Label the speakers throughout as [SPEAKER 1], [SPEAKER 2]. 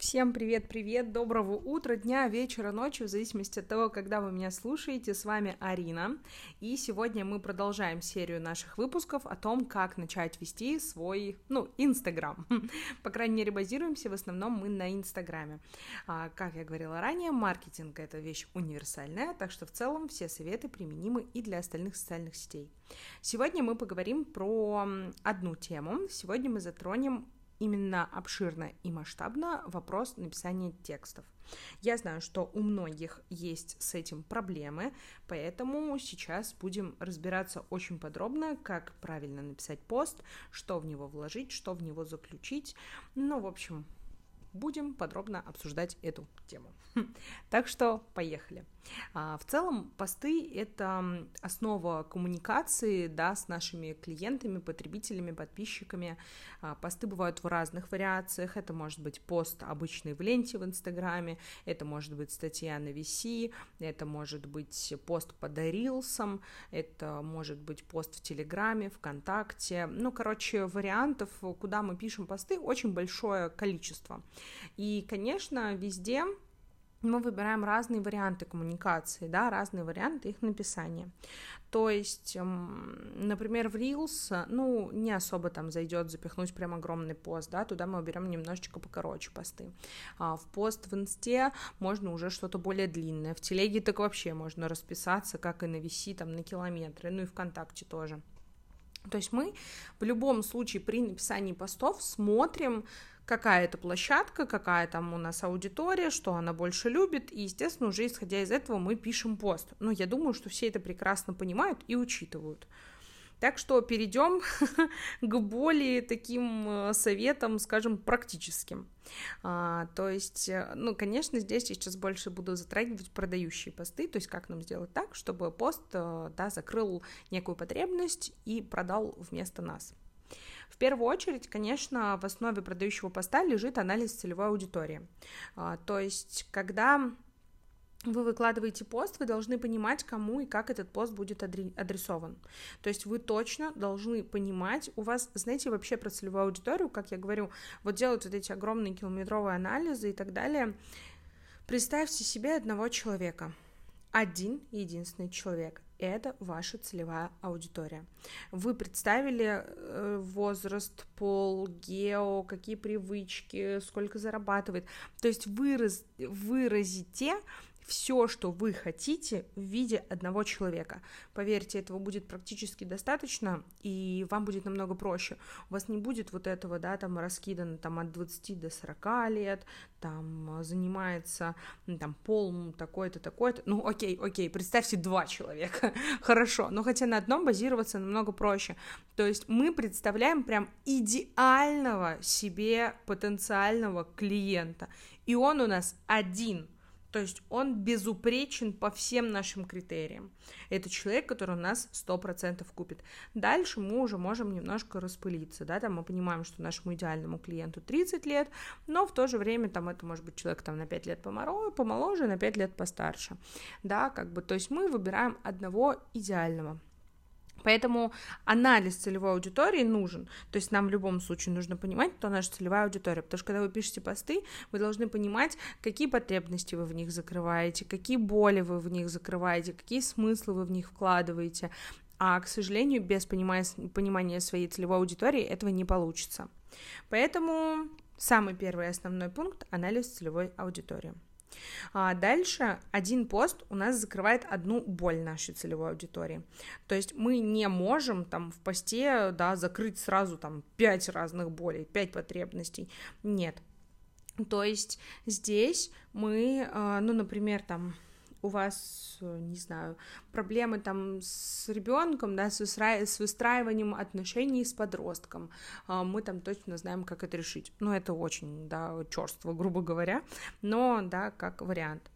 [SPEAKER 1] Всем привет-привет, доброго утра, дня, вечера, ночи, в зависимости от того, когда вы меня слушаете. С вами Арина, и сегодня мы продолжаем серию наших выпусков о том, как начать вести свой, ну, Инстаграм. По крайней мере, базируемся в основном мы на Инстаграме. А, как я говорила ранее, маркетинг — это вещь универсальная, так что в целом все советы применимы и для остальных социальных сетей. Сегодня мы поговорим про одну тему. Сегодня мы затронем именно обширно и масштабно вопрос написания текстов. Я знаю, что у многих есть с этим проблемы, поэтому сейчас будем разбираться очень подробно, как правильно написать пост, что в него вложить, что в него заключить. Ну, в общем, будем подробно обсуждать эту тему. Так что поехали. А, в целом, посты — это основа коммуникации да, с нашими клиентами, потребителями, подписчиками. А, посты бывают в разных вариациях. Это может быть пост обычный в ленте в Инстаграме, это может быть статья на VC, это может быть пост под рилсом, это может быть пост в Телеграме, ВКонтакте. Ну, короче, вариантов, куда мы пишем посты, очень большое количество. И, конечно, везде мы выбираем разные варианты коммуникации, да, разные варианты их написания. То есть, например, в Reels, ну, не особо там зайдет запихнуть прям огромный пост, да, туда мы берем немножечко покороче посты. А в пост в Инсте можно уже что-то более длинное, в Телеге так вообще можно расписаться, как и на VC, там, на километры, ну и ВКонтакте тоже. То есть мы в любом случае при написании постов смотрим, какая это площадка, какая там у нас аудитория, что она больше любит, и, естественно, уже исходя из этого мы пишем пост. Но я думаю, что все это прекрасно понимают и учитывают. Так что перейдем к более таким э, советам, скажем, практическим. А, то есть, э, ну, конечно, здесь я сейчас больше буду затрагивать продающие посты, то есть как нам сделать так, чтобы пост, э, да, закрыл некую потребность и продал вместо нас. В первую очередь, конечно, в основе продающего поста лежит анализ целевой аудитории. А, то есть, когда вы выкладываете пост, вы должны понимать, кому и как этот пост будет адресован. То есть вы точно должны понимать, у вас, знаете, вообще про целевую аудиторию, как я говорю, вот делают вот эти огромные километровые анализы и так далее. Представьте себе одного человека, один единственный человек это ваша целевая аудитория. Вы представили э, возраст, пол, гео, какие привычки, сколько зарабатывает. То есть выраз, выразите все, что вы хотите в виде одного человека. Поверьте, этого будет практически достаточно, и вам будет намного проще. У вас не будет вот этого, да, там раскидано там от 20 до 40 лет, там занимается там пол такой-то, такой-то. Ну, окей, окей, представьте два человека, хорошо, но хотя на одном базироваться намного проще. То есть мы представляем прям идеального себе потенциального клиента, и он у нас один — то есть он безупречен по всем нашим критериям. Это человек, который у нас 100% купит. Дальше мы уже можем немножко распылиться, да, там мы понимаем, что нашему идеальному клиенту 30 лет, но в то же время там это может быть человек там на 5 лет помоложе, помоложе на 5 лет постарше, да, как бы, то есть мы выбираем одного идеального Поэтому анализ целевой аудитории нужен. То есть нам в любом случае нужно понимать, кто наша целевая аудитория. Потому что когда вы пишете посты, вы должны понимать, какие потребности вы в них закрываете, какие боли вы в них закрываете, какие смыслы вы в них вкладываете. А, к сожалению, без понимания своей целевой аудитории этого не получится. Поэтому самый первый основной пункт — анализ целевой аудитории. А дальше один пост у нас закрывает одну боль нашей целевой аудитории. То есть мы не можем там в посте, да, закрыть сразу там пять разных болей, пять потребностей. Нет. То есть здесь мы, а, ну, например, там у вас, э, не знаю, проблемы там с ребенком, да, с, выстра... с выстраиванием отношений с подростком, а, мы там точно знаем, как это решить. Ну, это очень, да, черство, грубо говоря, но, да, как вариант.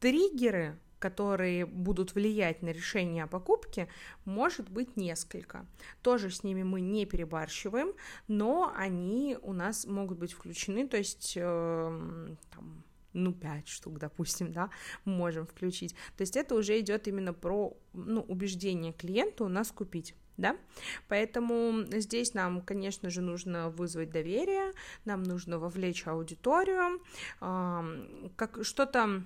[SPEAKER 1] Триггеры которые будут влиять на решение о покупке, может быть несколько. Тоже с ними мы не перебарщиваем, но они у нас могут быть включены, то есть э, там, ну, 5 штук, допустим, да, можем включить. То есть это уже идет именно про, ну, убеждение клиента у нас купить. да, поэтому здесь нам, конечно же, нужно вызвать доверие, нам нужно вовлечь аудиторию, как что-то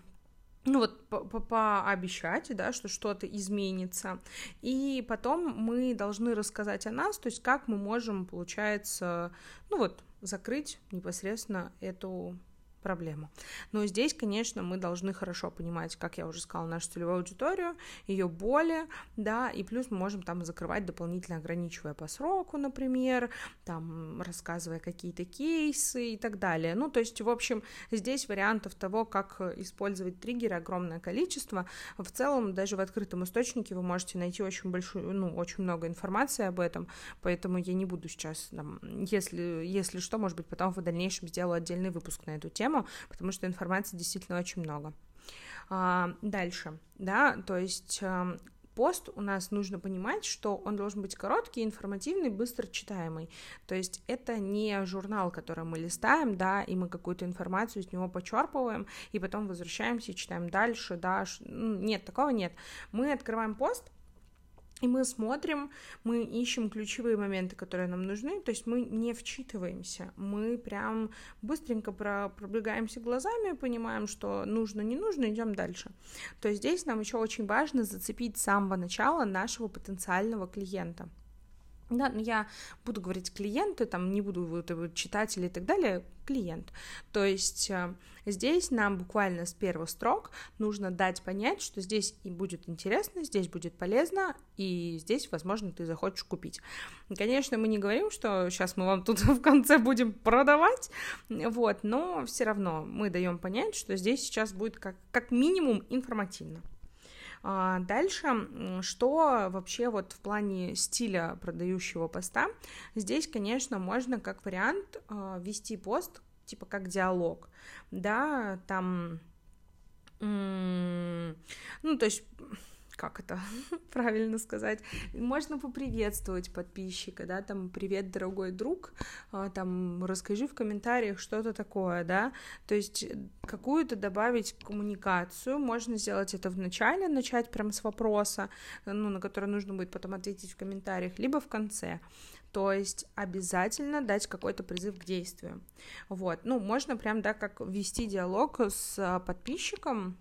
[SPEAKER 1] ну вот пообещать, да, что что-то изменится, и потом мы должны рассказать о нас, то есть как мы можем, получается, ну вот закрыть непосредственно эту проблему. Но здесь, конечно, мы должны хорошо понимать, как я уже сказала, нашу целевую аудиторию, ее боли, да, и плюс мы можем там закрывать дополнительно, ограничивая по сроку, например, там рассказывая какие-то кейсы и так далее. Ну, то есть, в общем, здесь вариантов того, как использовать триггеры, огромное количество. В целом, даже в открытом источнике вы можете найти очень большую, ну, очень много информации об этом, поэтому я не буду сейчас, там, если, если что, может быть, потом в дальнейшем сделаю отдельный выпуск на эту тему, тему, потому что информации действительно очень много. А, дальше, да, то есть эм, пост у нас нужно понимать, что он должен быть короткий, информативный, быстро читаемый. То есть это не журнал, который мы листаем, да, и мы какую-то информацию из него почерпываем, и потом возвращаемся и читаем дальше, да. Нет, такого нет. Мы открываем пост, и мы смотрим, мы ищем ключевые моменты, которые нам нужны, то есть мы не вчитываемся, мы прям быстренько про пробегаемся глазами, понимаем, что нужно, не нужно, идем дальше. То есть здесь нам еще очень важно зацепить с самого начала нашего потенциального клиента. Да, но я буду говорить клиенты, там не буду вот, вот, читатели и так далее, клиент. То есть э, здесь нам буквально с первых строк нужно дать понять, что здесь и будет интересно, здесь будет полезно, и здесь, возможно, ты захочешь купить. Конечно, мы не говорим, что сейчас мы вам тут в конце будем продавать, вот, но все равно мы даем понять, что здесь сейчас будет как, как минимум информативно. А, дальше, что вообще вот в плане стиля продающего поста, здесь, конечно, можно как вариант а, вести пост типа как диалог, да, там, ну, то есть как это правильно сказать, можно поприветствовать подписчика, да, там, привет, дорогой друг, а, там, расскажи в комментариях что-то такое, да, то есть какую-то добавить коммуникацию, можно сделать это в начале, начать прям с вопроса, ну, на который нужно будет потом ответить в комментариях, либо в конце, то есть обязательно дать какой-то призыв к действию. Вот, ну, можно прям, да, как вести диалог с подписчиком,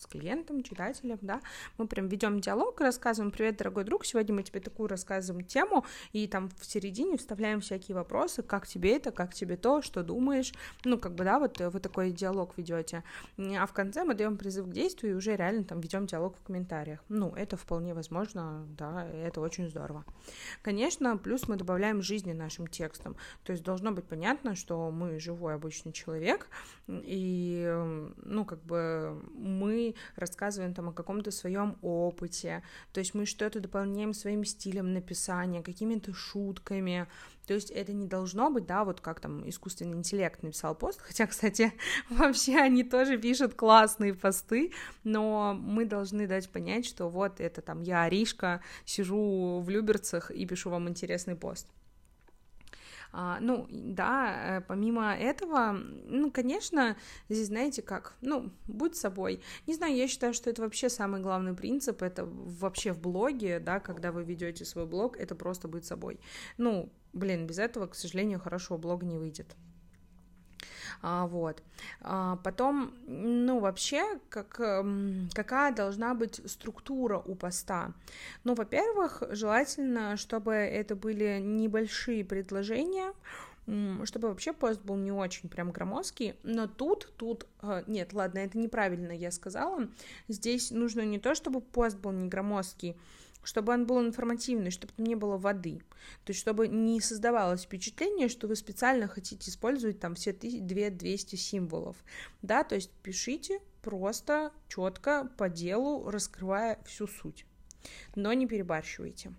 [SPEAKER 1] с клиентом, читателем, да, мы прям ведем диалог, рассказываем, привет, дорогой друг, сегодня мы тебе такую рассказываем тему, и там в середине вставляем всякие вопросы, как тебе это, как тебе то, что думаешь, ну, как бы, да, вот вы такой диалог ведете, а в конце мы даем призыв к действию и уже реально там ведем диалог в комментариях, ну, это вполне возможно, да, это очень здорово. Конечно, плюс мы добавляем жизни нашим текстам, то есть должно быть понятно, что мы живой обычный человек, и, ну, как бы мы рассказываем там о каком-то своем опыте, то есть мы что-то дополняем своим стилем написания, какими-то шутками, то есть это не должно быть, да, вот как там искусственный интеллект написал пост, хотя, кстати, вообще они тоже пишут классные посты, но мы должны дать понять, что вот это там я, Аришка, сижу в Люберцах и пишу вам интересный пост. А, ну, да, э, помимо этого, ну, конечно, здесь, знаете, как, ну, будь собой. Не знаю, я считаю, что это вообще самый главный принцип, это вообще в блоге, да, когда вы ведете свой блог, это просто быть собой. Ну, блин, без этого, к сожалению, хорошего блога не выйдет. А, вот. А, потом, ну, вообще, как, эм, какая должна быть структура у поста? Ну, во-первых, желательно, чтобы это были небольшие предложения, чтобы вообще пост был не очень прям громоздкий, но тут, тут, э, нет, ладно, это неправильно я сказала, здесь нужно не то, чтобы пост был не громоздкий, чтобы он был информативный, чтобы там не было воды. То есть, чтобы не создавалось впечатление, что вы специально хотите использовать там все 200 символов. Да, то есть пишите просто, четко, по делу, раскрывая всю суть. Но не перебарщивайте.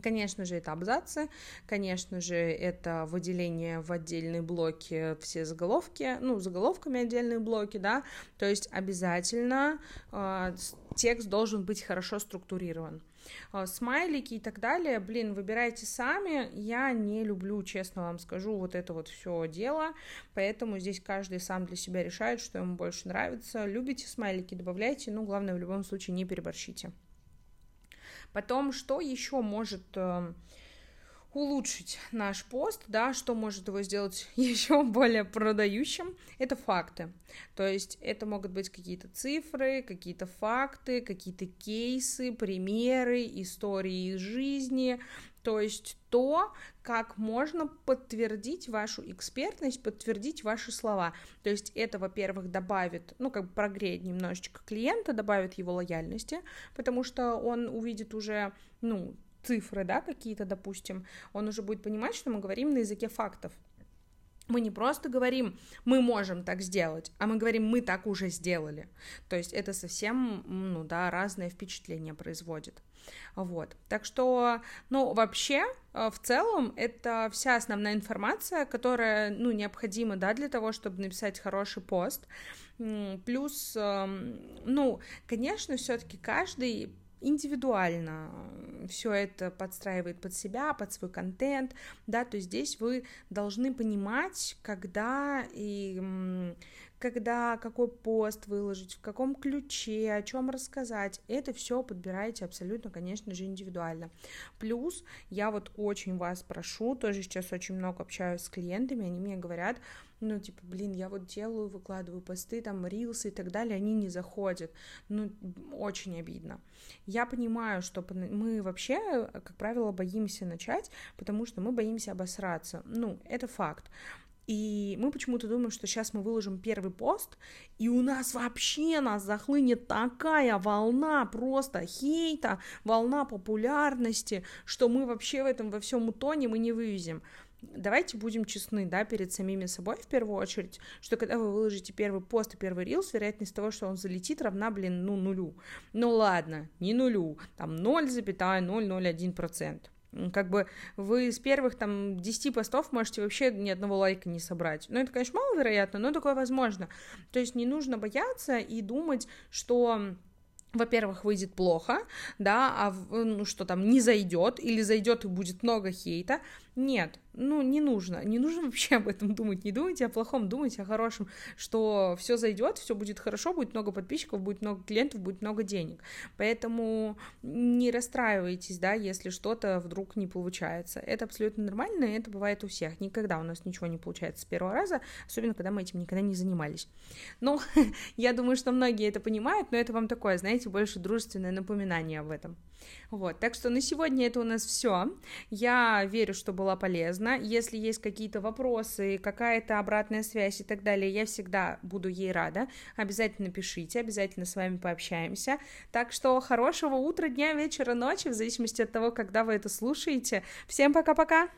[SPEAKER 1] Конечно же, это абзацы, конечно же, это выделение в отдельные блоки все заголовки, ну, заголовками отдельные блоки, да, то есть обязательно э, текст должен быть хорошо структурирован. Э, смайлики и так далее, блин, выбирайте сами, я не люблю, честно вам скажу, вот это вот все дело, поэтому здесь каждый сам для себя решает, что ему больше нравится, любите смайлики, добавляйте, ну, главное, в любом случае, не переборщите. Потом, что еще может э, улучшить наш пост, да, что может его сделать еще более продающим, это факты. То есть это могут быть какие-то цифры, какие-то факты, какие-то кейсы, примеры, истории из жизни, то есть то, как можно подтвердить вашу экспертность, подтвердить ваши слова. То есть это, во-первых, добавит, ну, как бы прогреет немножечко клиента, добавит его лояльности, потому что он увидит уже, ну, цифры, да, какие-то, допустим, он уже будет понимать, что мы говорим на языке фактов. Мы не просто говорим, мы можем так сделать, а мы говорим, мы так уже сделали. То есть это совсем, ну да, разное впечатление производит. Вот. Так что, ну, вообще, э, в целом, это вся основная информация, которая, ну, необходима, да, для того, чтобы написать хороший пост. Плюс, эм, ну, конечно, все-таки каждый индивидуально все это подстраивает под себя, под свой контент, да, то есть здесь вы должны понимать, когда и когда какой пост выложить, в каком ключе, о чем рассказать, это все подбираете абсолютно, конечно же, индивидуально. Плюс я вот очень вас прошу, тоже сейчас очень много общаюсь с клиентами, они мне говорят, ну, типа, блин, я вот делаю, выкладываю посты, там, рилсы и так далее, они не заходят, ну, очень обидно. Я понимаю, что мы вообще, как правило, боимся начать, потому что мы боимся обосраться, ну, это факт. И мы почему-то думаем, что сейчас мы выложим первый пост, и у нас вообще нас захлынет такая волна просто хейта, волна популярности, что мы вообще в этом во всем утонем и не вывезем давайте будем честны, да, перед самими собой в первую очередь, что когда вы выложите первый пост и первый рилс, вероятность того, что он залетит, равна, блин, ну, нулю. Ну, ладно, не нулю, там 0,001%. Как бы вы с первых там 10 постов можете вообще ни одного лайка не собрать. Ну, это, конечно, маловероятно, но такое возможно. То есть не нужно бояться и думать, что во-первых, выйдет плохо, да, а ну что там не зайдет или зайдет и будет много хейта. Нет, ну, не нужно, не нужно вообще об этом думать, не думайте о плохом, думайте о хорошем, что все зайдет, все будет хорошо, будет много подписчиков, будет много клиентов, будет много денег. Поэтому не расстраивайтесь, да, если что-то вдруг не получается. Это абсолютно нормально, и это бывает у всех. Никогда у нас ничего не получается с первого раза, особенно когда мы этим никогда не занимались. Но я думаю, что многие это понимают, но это вам такое, знаете, больше дружественное напоминание об этом. Вот, так что на сегодня это у нас все. Я верю, что была полезна. Если есть какие-то вопросы, какая-то обратная связь и так далее, я всегда буду ей рада. Обязательно пишите, обязательно с вами пообщаемся. Так что хорошего утра, дня, вечера, ночи, в зависимости от того, когда вы это слушаете. Всем пока-пока!